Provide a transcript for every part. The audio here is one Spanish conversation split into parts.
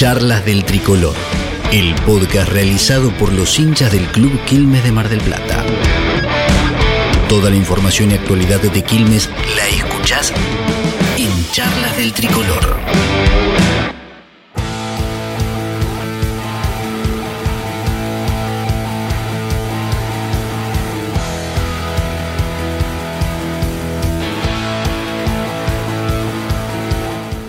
Charlas del Tricolor, el podcast realizado por los hinchas del Club Quilmes de Mar del Plata. Toda la información y actualidad de Quilmes la escuchás en Charlas del Tricolor.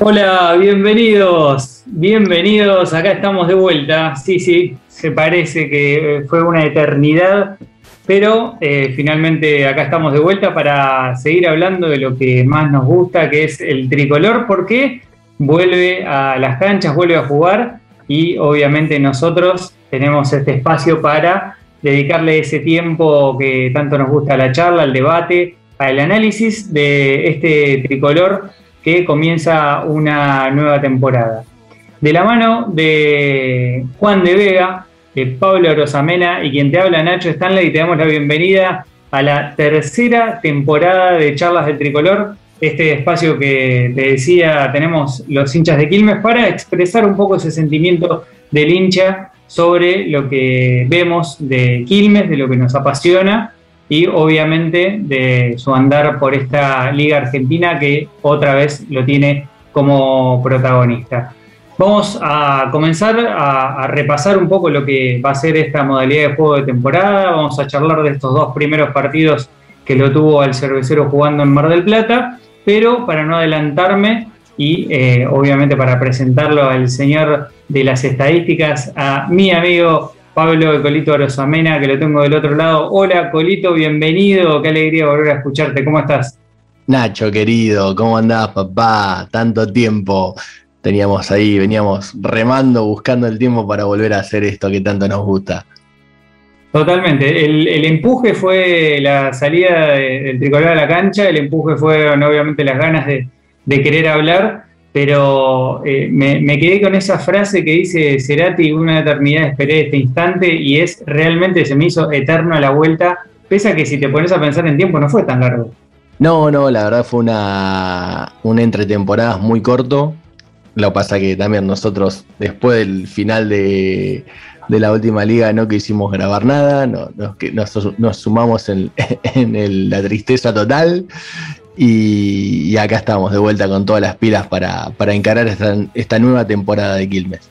Hola, bienvenidos, bienvenidos, acá estamos de vuelta. Sí, sí, se parece que fue una eternidad, pero eh, finalmente acá estamos de vuelta para seguir hablando de lo que más nos gusta, que es el tricolor, porque vuelve a las canchas, vuelve a jugar y obviamente nosotros tenemos este espacio para dedicarle ese tiempo que tanto nos gusta a la charla, al debate, al análisis de este tricolor que comienza una nueva temporada. De la mano de Juan de Vega, de Pablo Rosamena y quien te habla Nacho Stanley, y te damos la bienvenida a la tercera temporada de Charlas del Tricolor, este espacio que te decía tenemos los hinchas de Quilmes para expresar un poco ese sentimiento del hincha sobre lo que vemos de Quilmes, de lo que nos apasiona y obviamente de su andar por esta Liga Argentina que otra vez lo tiene como protagonista. Vamos a comenzar a, repasar un poco lo que va a ser esta modalidad de juego de temporada. Vamos a charlar de estos dos primeros partidos que lo tuvo el cervecero jugando en Mar del Plata, pero para no adelantarme y eh, obviamente para presentarlo al señor de las estadísticas, a mi amigo Pablo Colito Rosamena, que lo tengo del otro lado. Hola, Colito, bienvenido. Qué alegría volver a escucharte. ¿Cómo estás? Nacho, querido, ¿cómo andás, papá? Tanto tiempo. Teníamos ahí, veníamos remando, buscando el tiempo para volver a hacer esto que tanto nos gusta. Totalmente. El, empuje fue la salida del tricolor a la cancha, el empuje fue obviamente las ganas de, de querer hablar pero eh, me, quedé con esa frase que dice Cerati, una eternidad esperé este instante y es realmente se me hizo eterno a la vuelta, pese a que si te pones a pensar en tiempo no fue tan largo. No, no, la verdad fue una, una entretemporada muy corto. Lo que pasa que también nosotros después del final de, la última liga no quisimos grabar nada, no, nos, nos, sumamos en, la tristeza total y, acá estamos de vuelta con todas las pilas para, encarar esta, nueva temporada de Quilmes.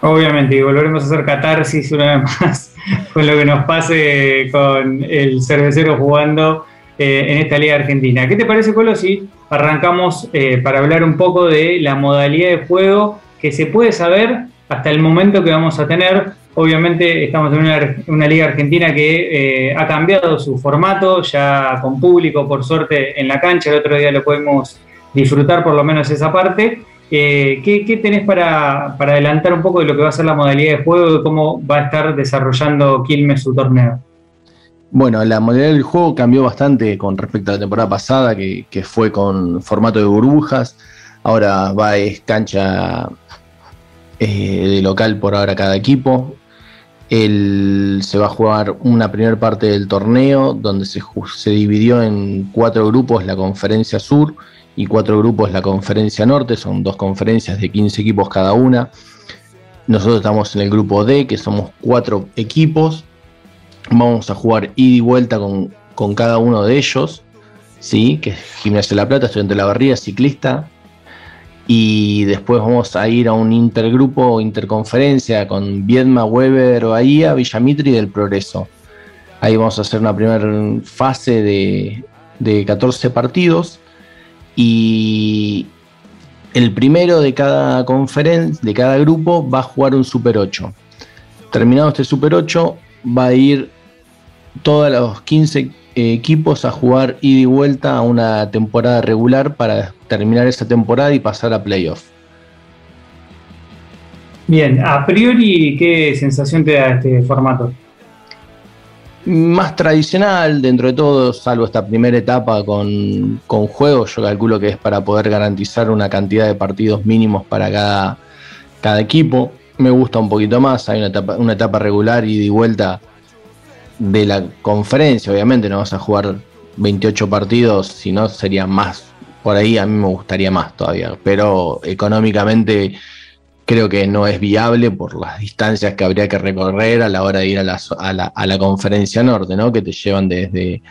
Obviamente, y volveremos a hacer catarsis una vez más con lo que nos pase con el cervecero jugando eh, en esta Liga Argentina. ¿Qué te parece, Colo, si arrancamos eh, para hablar un poco de la modalidad de juego que se puede saber hasta el momento que vamos a tener? Obviamente estamos en una, liga argentina que eh, ha cambiado su formato, ya con público, por suerte, en la cancha. El otro día lo podemos disfrutar, por lo menos esa parte. Eh, ¿qué, tenés para, adelantar un poco de lo que va a ser la modalidad de juego y cómo va a estar desarrollando Quilmes su torneo? Bueno, la modalidad del juego cambió bastante con respecto a la temporada pasada, que, fue con formato de burbujas. Ahora va es cancha eh, de local por ahora cada equipo. Se va a jugar una primera parte del torneo donde se, se, dividió en cuatro grupos la conferencia sur y cuatro grupos la conferencia norte, son dos conferencias de 15 equipos cada una. Nosotros estamos en el grupo D, que somos cuatro equipos. Vamos a jugar ida y vuelta con, con cada uno de ellos, ¿sí? que es Gimnasia de la Plata, Estudiante de la Barría, Ciclista, y después vamos a ir a un intergrupo, interconferencia con Viedma, Weber, Bahía, Villamitri y del Progreso. Ahí vamos a hacer una primera fase de, de 14 partidos y el primero de cada conferencia, de cada grupo, va a jugar un Super 8. Terminado este Super 8, va a ir todos los 15 equipos a jugar ida y vuelta a una temporada regular para terminar esa temporada y pasar a playoff. Bien, a priori, ¿qué sensación te da este formato? Más tradicional dentro de todo, salvo esta primera etapa con, con juegos, yo calculo que es para poder garantizar una cantidad de partidos mínimos para cada, cada equipo. Me gusta un poquito más, hay una etapa, una etapa regular y de vuelta de la conferencia, obviamente no vas a jugar 28 partidos, si no sería más. Por ahí a mí me gustaría más todavía, pero económicamente creo que no es viable por las distancias que habría que recorrer a la hora de ir a la, a la, conferencia norte, ¿no? Que te llevan desde,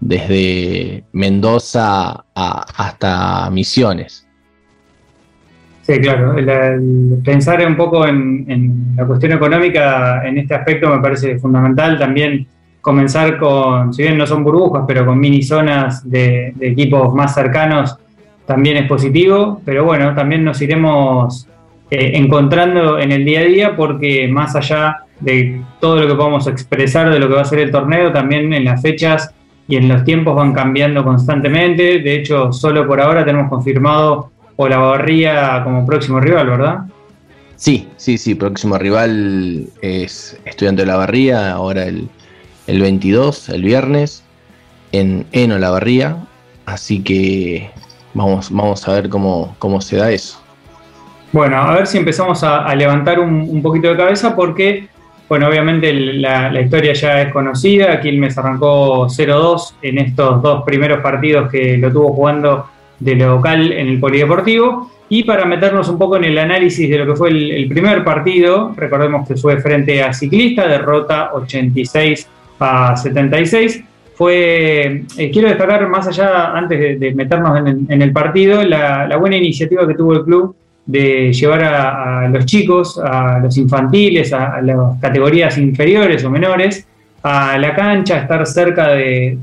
desde Mendoza hasta Misiones. Sí, claro. pensar un poco en, la cuestión económica en este aspecto me parece fundamental. También comenzar con, si bien no son burbujas, pero con mini zonas de equipos más cercanos también es positivo. Pero bueno, también nos iremos eh, encontrando en el día a día, porque más allá de todo lo que podamos expresar de lo que va a ser el torneo, también en las fechas y en los tiempos van cambiando constantemente. De hecho, solo por ahora tenemos confirmado Olavarría como próximo rival, ¿verdad? Sí, sí, sí, próximo rival es Estudiante de la Barría, ahora el, el 22, el viernes, en, en Olavarría. Así que vamos, vamos a ver cómo, cómo se da eso. Bueno, a ver si empezamos a, levantar un, poquito de cabeza porque, bueno, obviamente la, historia ya es conocida. Quilmes arrancó 0-2 en estos dos primeros partidos que lo tuvo jugando de local en el Polideportivo. Y para meternos un poco en el análisis de lo que fue el, primer partido, recordemos que fue frente a Ciclista, derrota 86 a 76 fue, eh, quiero destacar más allá, antes de, meternos en, el partido, la, buena iniciativa que tuvo el club de llevar a, los chicos, a los infantiles, a, las categorías inferiores o menores, a la cancha, estar cerca de,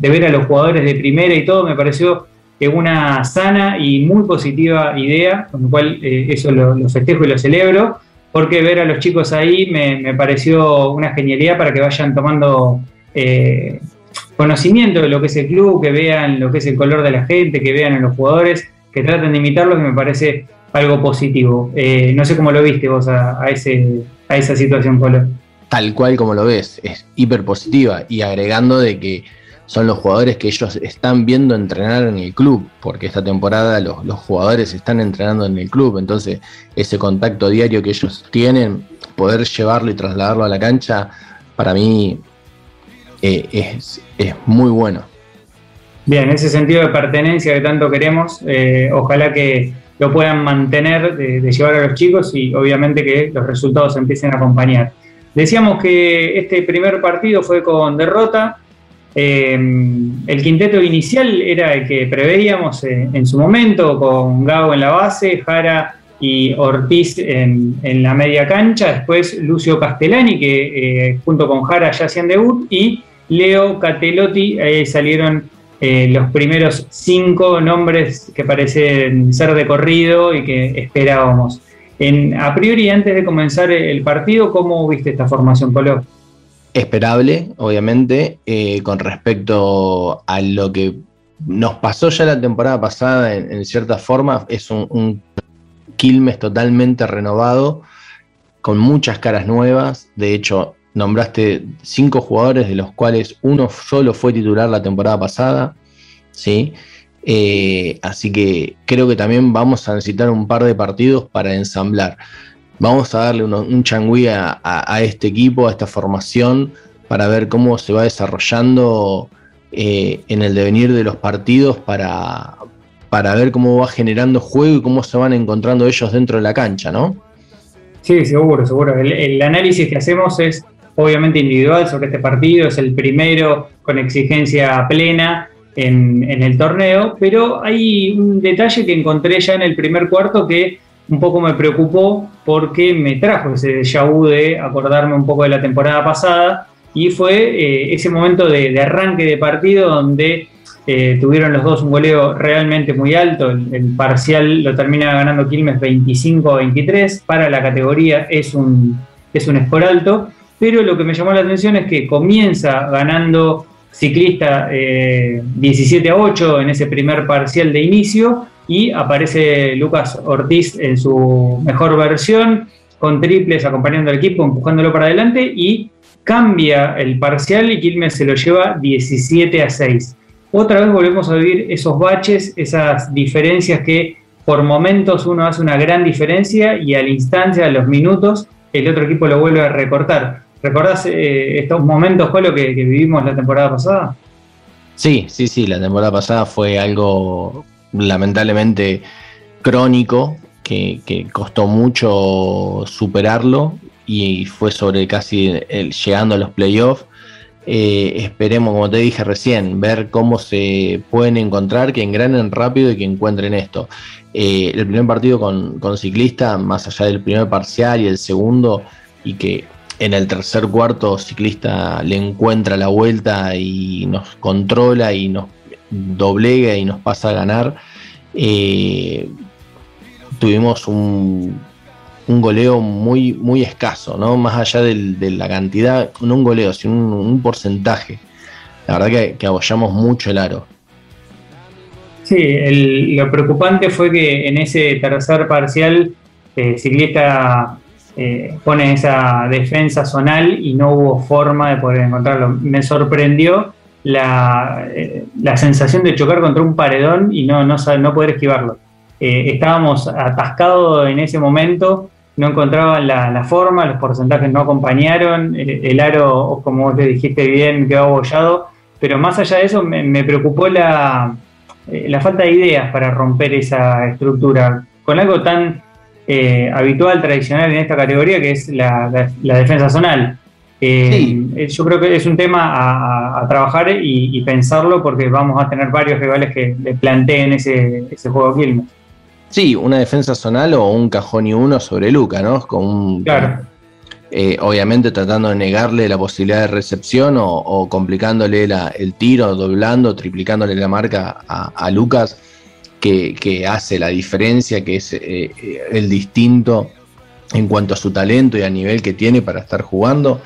ver a los jugadores de primera y todo, me pareció una sana y muy positiva idea, con lo cual eh, eso lo, festejo y lo celebro, porque ver a los chicos ahí me, pareció una genialidad para que vayan tomando eh, conocimiento de lo que es el club, que vean lo que es el color de la gente, que vean a los jugadores, que traten de imitarlos, y me parece algo positivo. Eh, no sé cómo lo viste vos a, ese, a esa situación, Polo. Tal cual como lo ves, es hiper positiva y agregando de que son los jugadores que ellos están viendo entrenar en el club, porque esta temporada los, jugadores están entrenando en el club, entonces ese contacto diario que ellos tienen, poder llevarlo y trasladarlo a la cancha, para mí eh, es, es, muy bueno. Bien, ese sentido de pertenencia que tanto queremos, eh, ojalá que lo puedan mantener, de, llevar a los chicos y obviamente que los resultados empiecen a acompañar. Decíamos que este primer partido fue con derrota. Eh, el quinteto inicial era el que preveíamos en, su momento, con Gago en la base, Jara y Ortiz en, la media cancha. Después Lucio Castellani, que eh, junto con Jara ya hacían debut, y Leo Catelotti. Ahí salieron eh, los primeros cinco nombres que parecen ser de corrido y que esperábamos. En, a priori, antes de comenzar el partido, ¿cómo viste esta formación, Polo? Esperable, obviamente, eh, con respecto a lo que nos pasó ya la temporada pasada, en, cierta forma, es un, un Quilmes totalmente renovado, con muchas caras nuevas. De hecho, nombraste cinco jugadores, de los cuales uno solo fue titular la temporada pasada. ¿sí? Eh, así que creo que también vamos a necesitar un par de partidos para ensamblar. Vamos a darle un changüí a, este equipo, a esta formación, para ver cómo se va desarrollando eh, en el devenir de los partidos, para, para ver cómo va generando juego y cómo se van encontrando ellos dentro de la cancha, ¿no? Sí, seguro, seguro. el análisis que hacemos es obviamente individual sobre este partido, es el primero con exigencia plena en, el torneo, pero hay un detalle que encontré ya en el primer cuarto que un poco me preocupó porque me trajo ese déjà vu de acordarme un poco de la temporada pasada y fue eh, ese momento de, arranque de partido donde eh, tuvieron los dos un goleo realmente muy alto, el, parcial lo termina ganando Quilmes 25-23, para la categoría es un, es un score alto, pero lo que me llamó la atención es que comienza ganando ciclista 17 eh, a 8 en ese primer parcial de inicio y aparece Lucas Ortiz en su mejor versión, con triples acompañando al equipo, empujándolo para adelante y cambia el parcial y Quilmes se lo lleva 17 a 6. Otra vez volvemos a vivir esos baches, esas diferencias que por momentos uno hace una gran diferencia y al instante, a los minutos, el otro equipo lo vuelve a recortar. ¿Recordás eh, estos momentos, Polo, que, que vivimos la temporada pasada? Sí, sí, sí, la temporada pasada fue algo lamentablemente crónico que, costó mucho superarlo y fue sobre casi el, llegando a los playoffs. Eh, esperemos, como te dije recién, ver cómo se pueden encontrar, que engranen rápido y que encuentren esto. Eh, el primer partido con, con, Ciclista, más allá del primer parcial y el segundo, y que en el tercer cuarto Ciclista le encuentra la vuelta y nos controla y nos doblega y nos pasa a ganar. Eh, tuvimos un, un, goleo muy, muy escaso, ¿no? Más allá de la cantidad, no un goleo, sino un, porcentaje. La verdad que, que, abollamos mucho el aro. Sí, lo preocupante fue que en ese tercer parcial eh, Ciclista eh, pone esa defensa zonal y no hubo forma de poder encontrarlo. Me sorprendió la, eh, la sensación de chocar contra un paredón y no, no, no poder esquivarlo. Eh, estábamos atascados en ese momento, no encontraban la, forma, los porcentajes no acompañaron, el, aro, como vos le dijiste bien, quedó abollado, pero más allá de eso me, preocupó la, eh, la, falta de ideas para romper esa estructura, con algo tan habitual, tradicional en esta categoría, que es la, defensa zonal. Eh, yo creo que es un tema a, trabajar y, pensarlo porque vamos a tener varios rivales que le planteen ese, ese juego Quilmes. Sí, una defensa zonal o un cajón y uno sobre Luca, ¿no? Con claro. Eh, obviamente tratando de negarle la posibilidad de recepción o, complicándole el tiro, doblando, triplicándole la marca a, Lucas, que, hace la diferencia, que es eh, el distinto en cuanto a su talento y a nivel que tiene para estar jugando.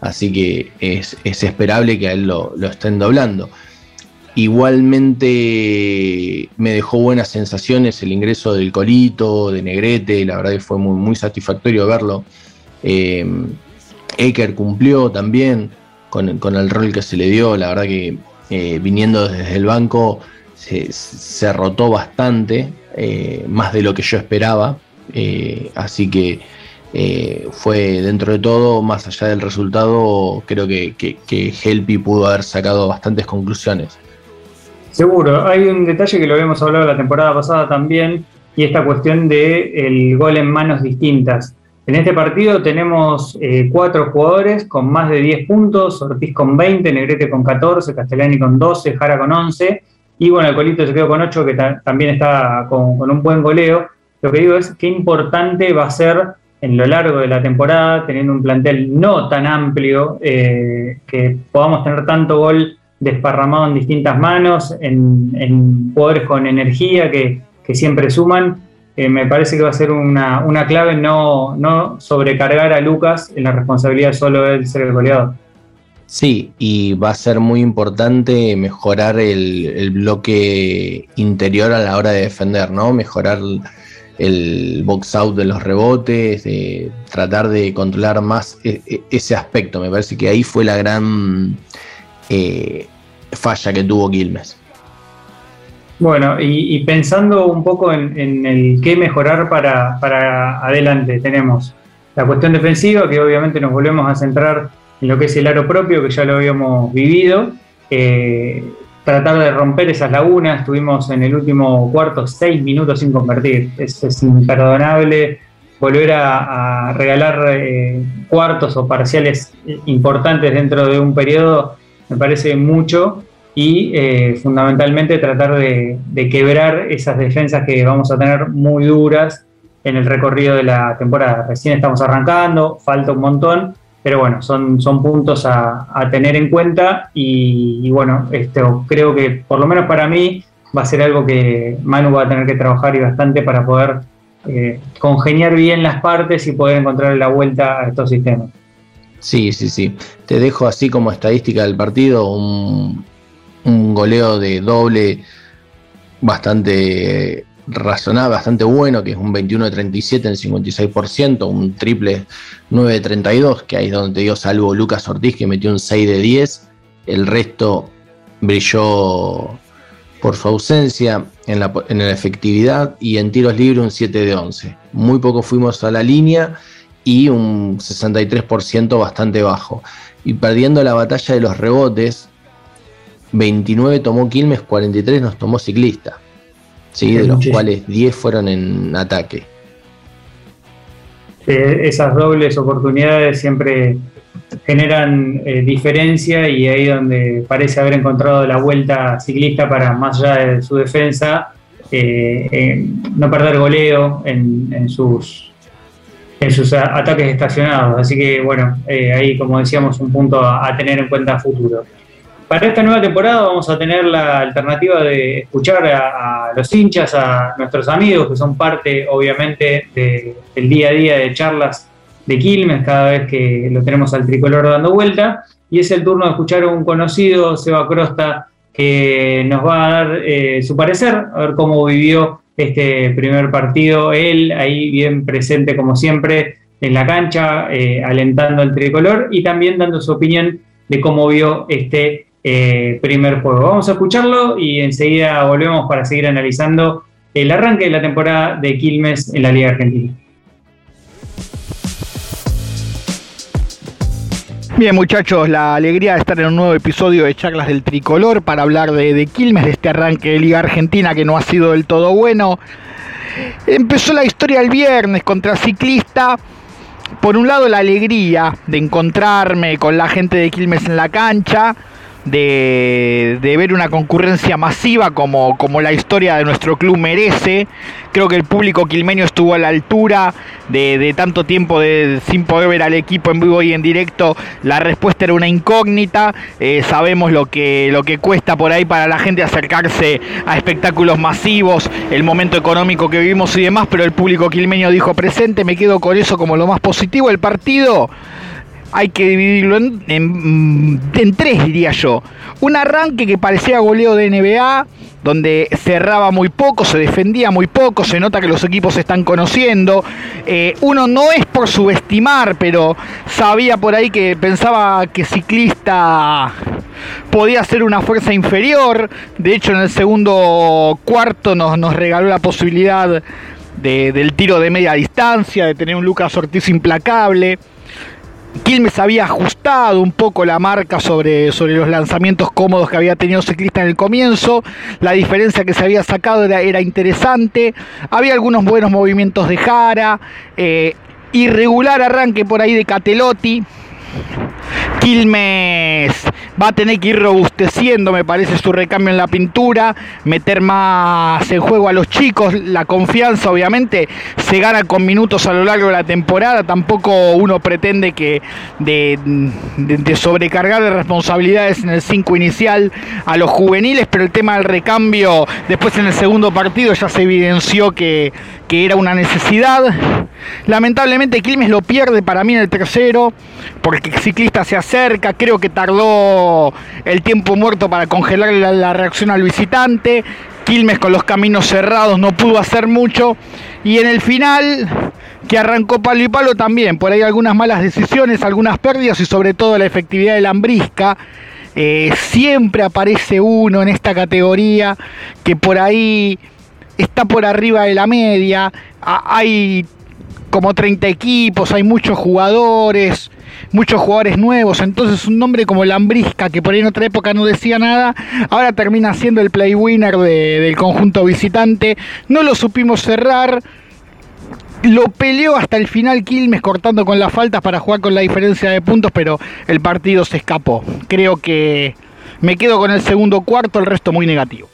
Así que es, esperable que a él lo, estén doblando. Igualmente me dejó buenas sensaciones el ingreso del Colito, de Negrete, la verdad que fue muy, muy satisfactorio verlo. Eh, Eker cumplió también con, el rol que se le dio, la verdad que eh, viniendo desde el banco se, rotó bastante, eh, más de lo que yo esperaba, así que eh, fue dentro de todo, más allá del resultado, creo que, Helpi pudo haber sacado bastantes conclusiones. Seguro, hay un detalle que lo habíamos hablado la temporada pasada también, y esta cuestión del el gol en manos distintas. En este partido tenemos eh, cuatro jugadores con más de 10 puntos, Ortiz con 20, Negrete con 14, Castellani con 12, Jara con 11, y bueno, el Colito se quedó con 8, que también está con, con un buen goleo. Lo que digo es qué importante va a ser en lo largo de la temporada, teniendo un plantel no tan amplio, eh, que podamos tener tanto gol desparramado en distintas manos, en, en jugadores con energía que, siempre suman. Eh, me parece que va a ser una, clave no, sobrecargar a Lucas en la responsabilidad solo de ser el goleador. Sí, y va a ser muy importante mejorar el, el bloque interior a la hora de defender, ¿no? Mejorar el box out de los rebotes, de tratar de controlar más e, e, ese aspecto. Me parece que ahí fue la gran eh, falla que tuvo Quilmes. Bueno, y, pensando un poco en, el qué mejorar para, para, adelante, tenemos la cuestión defensiva, que obviamente nos volvemos a centrar en lo que es el aro propio, que ya lo habíamos vivido. Eh, tratar de romper esas lagunas. Tuvimos en el último cuarto seis minutos sin convertir. Es, imperdonable volver a, regalar eh, cuartos o parciales importantes dentro de un periodo. Me parece mucho y eh, fundamentalmente tratar de, de, quebrar esas defensas que vamos a tener muy duras en el recorrido de la temporada. Recién estamos arrancando, falta un montón, pero bueno, son, son puntos a, tener en cuenta y, bueno, esto creo que por lo menos para mí va a ser algo que Manu va a tener que trabajar y bastante para poder eh, congeniar bien las partes y poder encontrar la vuelta a estos sistemas. Sí, sí, sí. Te dejo así como estadística del partido un, un goleo de doble bastante razonable, bastante bueno, que es un 21 de 37 en 56%, un triple 9 de 32, que ahí es donde te salvo Lucas Ortiz que metió un 6 de 10, el resto brilló por su ausencia en la, en la efectividad y en tiros libres un 7 de 11. Muy poco fuimos a la línea y un 63% bastante bajo. Y perdiendo la batalla de los rebotes, 29 tomó Quilmes, 43 nos tomó Ciclista. ¿Sí? de los cuales 10 fueron en ataque. eh, esas dobles oportunidades siempre generan eh, diferencia y ahí donde parece haber encontrado la vuelta ciclista para más allá de su defensa, no perder goleo en, sus en sus ataques estacionados. Así que bueno, ahí como decíamos, un punto a, tener en cuenta a futuro. Para esta nueva temporada vamos a tener la alternativa de escuchar a, los hinchas, a nuestros amigos que son parte obviamente del día a día de charlas de Quilmes cada vez que lo tenemos al tricolor dando vuelta. Y es el turno de escuchar a un conocido, Seba Crosta, que nos va a dar eh, su parecer, a ver cómo vivió este primer partido. Él ahí bien presente como siempre en la cancha, eh, alentando al tricolor y también dando su opinión de cómo vio este eh, primer juego. Vamos a escucharlo y enseguida volvemos para seguir analizando el arranque de la temporada de Quilmes en la Liga Argentina. Bien muchachos, la alegría de estar en un nuevo episodio de Charlas del Tricolor para hablar de, de, Quilmes, de este arranque de Liga Argentina que no ha sido del todo bueno. Empezó la historia el viernes contra Ciclista. Por un lado la alegría de encontrarme con la gente de Quilmes en la cancha de, ver una concurrencia masiva como, como, la historia de nuestro club merece. Creo que el público quilmeño estuvo a la altura de, tanto tiempo de, sin poder ver al equipo en vivo y en directo. La respuesta era una incógnita. Eh, sabemos lo que, lo que cuesta por ahí para la gente acercarse a espectáculos masivos, el momento económico que vivimos y demás, pero el público quilmeño dijo presente, me quedo con eso como lo más positivo. El partido hay que dividirlo en, tres, diría yo. Un arranque que parecía goleo de NBA, donde cerraba muy poco, se defendía muy poco, se nota que los equipos se están conociendo. Eh, uno no es por subestimar, pero sabía por ahí que pensaba que ciclista podía ser una fuerza inferior. De hecho, en el segundo cuarto nos, nos regaló la posibilidad del tiro de media distancia, de tener un Lucas Ortiz implacable. Quilmes había ajustado un poco la marca sobre, sobre los lanzamientos cómodos que había tenido Ciclista en el comienzo. La diferencia que se había sacado era, interesante. Había algunos buenos movimientos de Jara. Eh, irregular arranque por ahí de Catelotti. Quilmes va a tener que ir robusteciendo, me parece, su recambio en la pintura, meter más en juego a los chicos, la confianza obviamente se gana con minutos a lo largo de la temporada, tampoco uno pretende que de, sobrecargar de responsabilidades en el 5 inicial a los juveniles, pero el tema del recambio después en el segundo partido ya se evidenció que, que era una necesidad. Lamentablemente Quilmes lo pierde para mí en el tercero, porque el ciclista se acerca, creo que tardó el tiempo muerto para congelar la, reacción al visitante. Quilmes con los caminos cerrados no pudo hacer mucho. Y en el final, que arrancó palo y palo también, por ahí algunas malas decisiones, algunas pérdidas y sobre todo la efectividad de la ambrisca. Eh, siempre aparece uno en esta categoría que por ahí está por arriba de la media. Hay como 30 equipos, hay muchos jugadores, muchos jugadores nuevos, entonces un nombre como Lambrisca, que por ahí en otra época no decía nada, ahora termina siendo el play winner del conjunto visitante, no lo supimos cerrar, lo peleó hasta el final Quilmes cortando con las faltas para jugar con la diferencia de puntos, pero el partido se escapó. Creo que me quedo con el segundo cuarto, el resto muy negativo.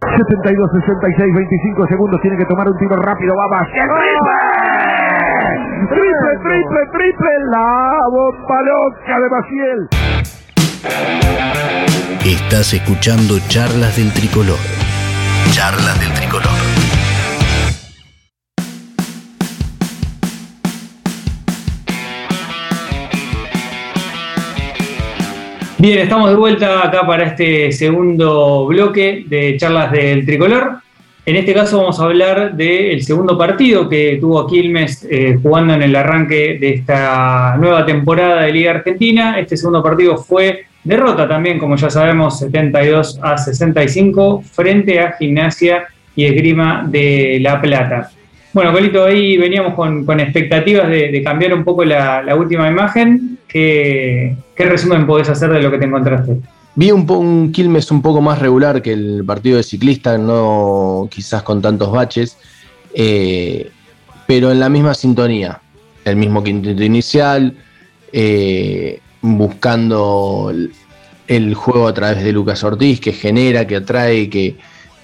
72, 66, 25 segundos. Tiene que tomar un tiro rápido. Va ¡Triple! ¡Triple, triple, triple! La bomba loca de Maciel. Estás escuchando Charlas del Tricolor. Charlas del Tricolor. Bien, estamos de vuelta acá para este segundo bloque de charlas del tricolor. En este caso vamos a hablar del segundo partido que tuvo Quilmes eh, jugando en el arranque de esta nueva temporada de Liga Argentina. Este segundo partido fue derrota también, como ya sabemos, 72 a 65 frente a Gimnasia y Esgrima de La Plata. Bueno, Colito, ahí veníamos con, expectativas de, cambiar un poco la, última imagen. ¿Qué, resumen podés hacer de lo que te encontraste? Vi un, un Quilmes un poco más regular que el partido de ciclista, no quizás con tantos baches, eh, pero en la misma sintonía. El mismo quinteto inicial, eh, buscando el, juego a través de Lucas Ortiz, que genera, que atrae, que,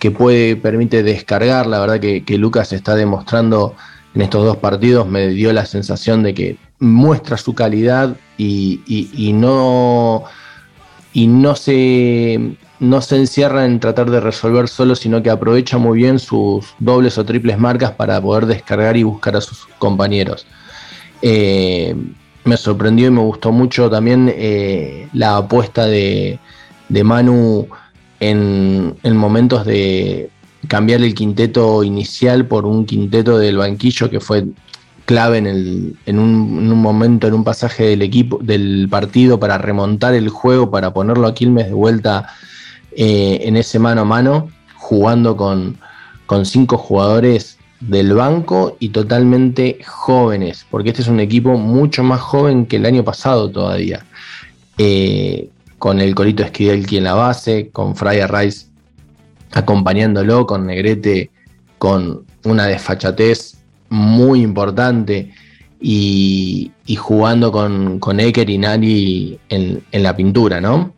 que puede, permite descargar. La verdad que, Lucas está demostrando en estos dos partidos, me dio la sensación de que muestra su calidad y no y no se, no se encierra en tratar de resolver solo, sino que aprovecha muy bien sus dobles o triples marcas para poder descargar y buscar a sus compañeros. Eh, me sorprendió y me gustó mucho también eh, la apuesta de, de Manu en, en, momentos de cambiar el quinteto inicial por un quinteto del banquillo que fue clave en, el, en, un, momento, en un pasaje del equipo, del partido para remontar el juego, para ponerlo a Quilmes de vuelta eh, en ese mano a mano, jugando con, cinco jugadores del banco y totalmente jóvenes, porque este es un equipo mucho más joven que el año pasado todavía. Eh, con el Corito Esquidelki en la base, con Fryer Rice acompañándolo, con Negrete con una desfachatez muy importante y, jugando con, con Eker y Nari en, la pintura, ¿no?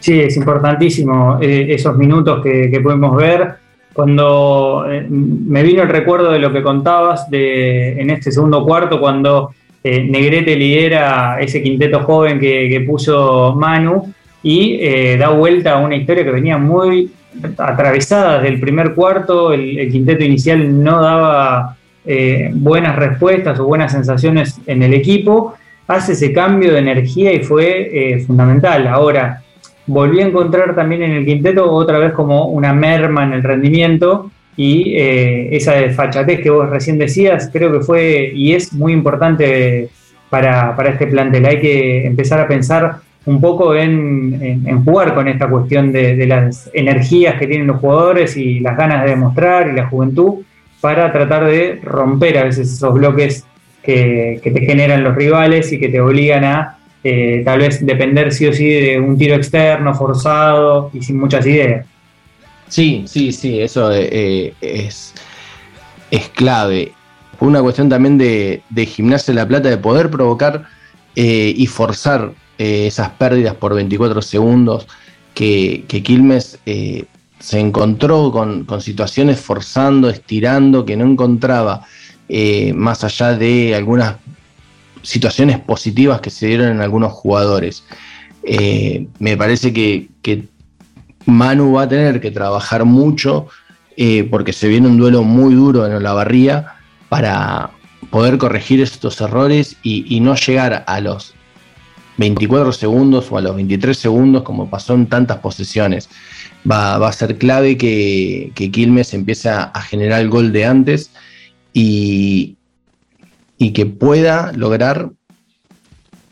Sí, es importantísimo eh, esos minutos que, podemos ver. Cuando eh, me vino el recuerdo de lo que contabas de, en este segundo cuarto, cuando eh, Negrete lidera ese quinteto joven que, puso Manu y da vuelta a una historia que venía muy atravesadas del primer cuarto, el, quinteto inicial no daba eh, buenas respuestas o buenas sensaciones en el equipo, hace ese cambio de energía y fue eh, fundamental. Ahora, volví a encontrar también en el quinteto otra vez como una merma en el rendimiento y eh, esa desfachatez que vos recién decías, creo que fue y es muy importante para, para este plantel. Hay que empezar a pensar un poco en, jugar con esta cuestión de, las energías que tienen los jugadores y las ganas de demostrar y la juventud para tratar de romper a veces esos bloques que, te generan los rivales y que te obligan a eh, tal vez depender sí o sí de un tiro externo, forzado y sin muchas ideas. Sí, sí, sí, eso eh, es, es clave. Una cuestión también de, de Gimnasia de la Plata, de poder provocar eh, y forzar eh, esas pérdidas por 24 segundos, que, Quilmes eh, se encontró con, situaciones forzando, estirando, que no encontraba, eh, más allá de algunas situaciones positivas que se dieron en algunos jugadores. me parece que, Manu va a tener que trabajar mucho porque se viene un duelo muy duro en Olavarría para poder corregir estos errores y no llegar a los 24 segundos o a los 23 segundos, como pasó en tantas posesiones. Va, a ser clave que, Quilmes empiece a generar el gol de antes y, y que pueda lograr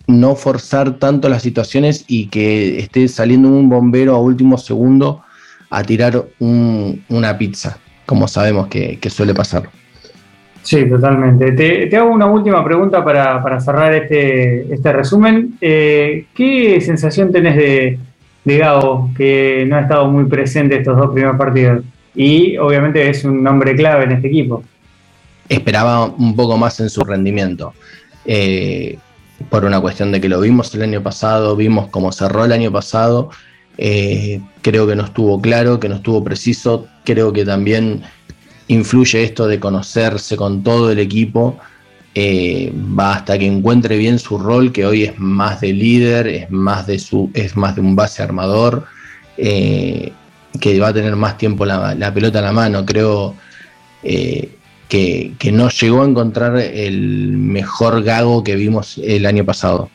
no forzar tanto las situaciones y que esté saliendo un bombero a último segundo a tirar una pizza, como sabemos que suele pasar. Sí, totalmente. Te, hago una última pregunta para, cerrar este, este resumen. Eh, ¿Qué sensación tenés de, de Gabo, que no ha estado muy presente estos dos primeros partidos? Y obviamente es un nombre clave en este equipo. Esperaba un poco más en su rendimiento. Eh, por una cuestión de que lo vimos el año pasado, vimos cómo cerró el año pasado. Eh, creo que no estuvo claro, que no estuvo preciso. Creo que también influye esto de conocerse con todo el equipo. Eh, va hasta que encuentre bien su rol, que hoy es más de líder, es más de, su, es más de un base armador, eh, que va a tener más tiempo la, pelota en la mano. Creo que, que, no llegó a encontrar el mejor gago que vimos el año pasado.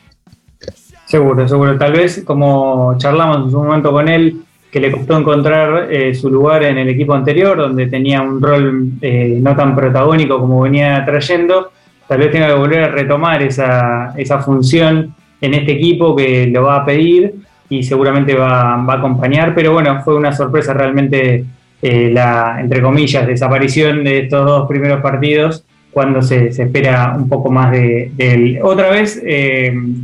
Seguro, seguro. Tal vez, como charlamos en su momento con él, que le costó encontrar eh, su lugar en el equipo anterior, donde tenía un rol eh, no tan protagónico como venía trayendo, tal vez tenga que volver a retomar esa, esa función en este equipo que lo va a pedir y seguramente va, va a acompañar, pero bueno, fue una sorpresa realmente eh, la, entre comillas, desaparición de estos dos primeros partidos cuando se, espera un poco más de, él. Otra vez,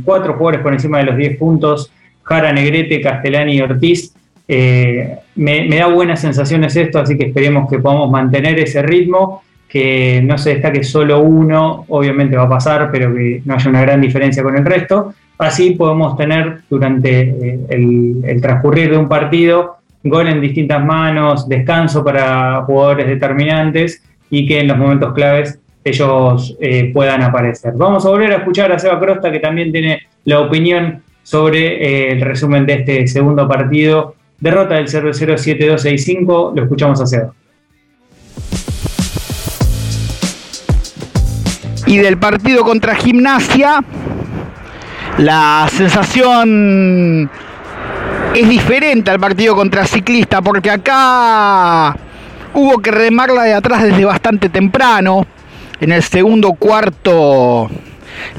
cuatro jugadores por encima de los 10 puntos Jara, Negrete, Castellani y Ortiz. Eh, me, da buenas sensaciones esto, así que esperemos que podamos mantener ese ritmo, que no se destaque solo uno, obviamente va a pasar, pero que no haya una gran diferencia con el resto. Así podemos tener durante eh, el, transcurrir de un partido gol en distintas manos, descanso para jugadores determinantes y que en los momentos claves ellos eh, puedan aparecer. Vamos a volver a escuchar a Seba Crosta, que también tiene la opinión sobre el resumen de este segundo partido Derrota del 007265, lo escuchamos a Seba. Y del partido contra Gimnasia, la sensación es diferente al partido contra Ciclista, porque acá hubo que remarla de atrás desde bastante temprano. En el segundo cuarto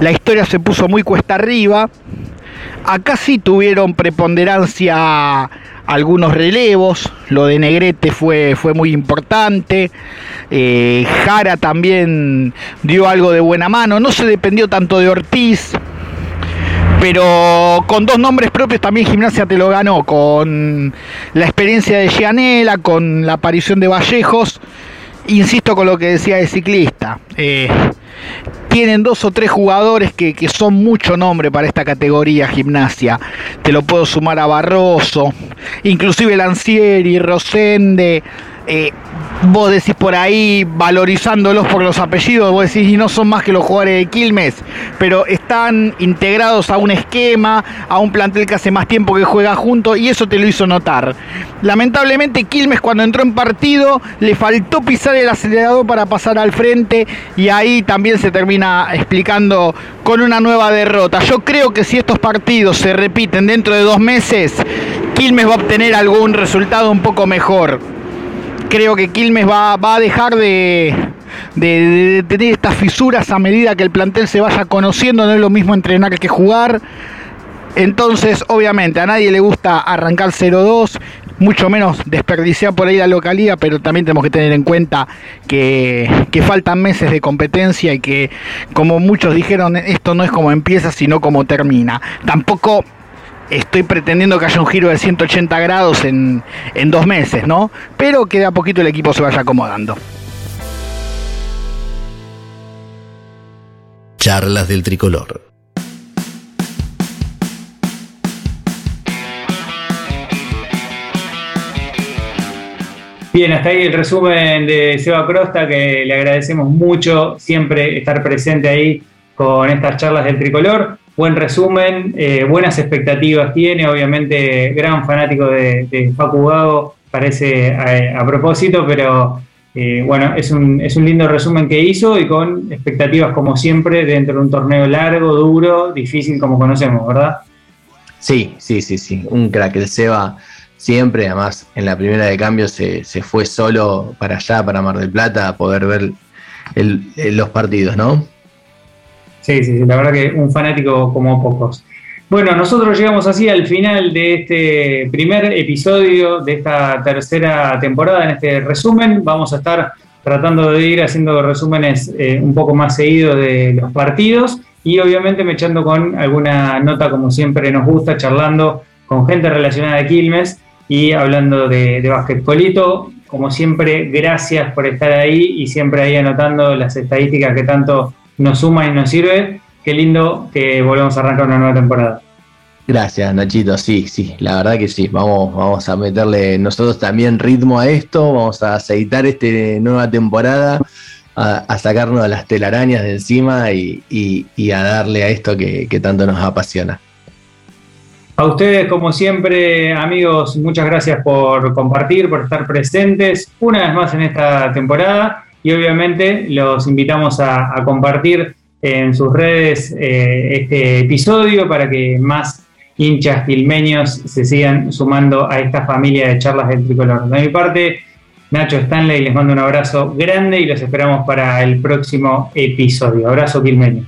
la historia se puso muy cuesta arriba. Acá sí tuvieron preponderancia algunos relevos, lo de Negrete fue, fue muy importante, eh, Jara también dio algo de buena mano, no se dependió tanto de Ortiz, pero con dos nombres propios también Gimnasia te lo ganó, con la experiencia de Gianella, con la aparición de Vallejos, insisto con lo que decía de ciclista. Eh, tienen dos o tres jugadores que, son mucho nombre para esta categoría gimnasia. Te lo puedo sumar a Barroso, inclusive Lancieri, Rosende, eh, vos decís por ahí, valorizándolos por los apellidos, vos decís, y no son más que los jugadores de Quilmes, pero están integrados a un esquema, a un plantel que hace más tiempo que juega junto, y eso te lo hizo notar. Lamentablemente, Quilmes cuando entró en partido, le faltó pisar el acelerador para pasar al frente, y ahí también se termina explicando con una nueva derrota. Yo creo que si estos partidos se repiten dentro de dos meses, Quilmes va a obtener algún resultado un poco mejor creo que Quilmes va, a dejar de, tener estas fisuras a medida que el plantel se vaya conociendo, no es lo mismo entrenar que jugar. Entonces, obviamente, a nadie le gusta arrancar 0-2, mucho menos desperdiciar por ahí la localidad, pero también tenemos que tener en cuenta que, que, faltan meses de competencia y que, como muchos dijeron, esto no es como empieza, sino como termina. Tampoco estoy pretendiendo que haya un giro de 180 grados en, en dos meses, ¿no? Pero que de a poquito el equipo se vaya acomodando. Charlas del tricolor. Bien, hasta ahí el resumen de Seba Crosta, que le agradecemos mucho siempre estar presente ahí con estas charlas del tricolor buen resumen, eh, buenas expectativas tiene, obviamente gran fanático de, Facu Gago, parece a, propósito, pero eh, bueno, es un, es un lindo resumen que hizo y con expectativas como siempre dentro de un torneo largo, duro, difícil como conocemos, ¿verdad? Sí, sí, sí, sí, un crack, el Seba siempre, además en la primera de cambio se, fue solo para allá, para Mar del Plata, a poder ver los partidos, ¿no? Sí, sí, la verdad que un fanático como pocos. Bueno, nosotros llegamos así al final de este primer episodio de esta tercera temporada en este resumen. Vamos a estar tratando de ir haciendo resúmenes eh, un poco más seguidos de los partidos y obviamente me echando con alguna nota como siempre nos gusta, charlando con gente relacionada a Quilmes y hablando de, de basquetbolito. Como siempre, gracias por estar ahí y siempre ahí anotando las estadísticas que tanto nos suma y nos sirve. Qué lindo que volvamos a arrancar una nueva temporada. Gracias, Nachito. Sí, sí, la verdad que sí. Vamos, vamos a meterle nosotros también ritmo a esto. Vamos a aceitar esta nueva temporada, a, sacarnos las telarañas de encima y, a darle a esto que, que tanto nos apasiona. A ustedes, como siempre, amigos, muchas gracias por compartir, por estar presentes una vez más en esta temporada y obviamente los invitamos a, compartir en sus redes eh, este episodio para que más hinchas quilmeños se sigan sumando a esta familia de charlas del tricolor. De mi parte, Nacho Stanley, les mando un abrazo grande y los esperamos para el próximo episodio. Abrazo quilmeño.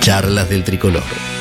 Charlas del tricolor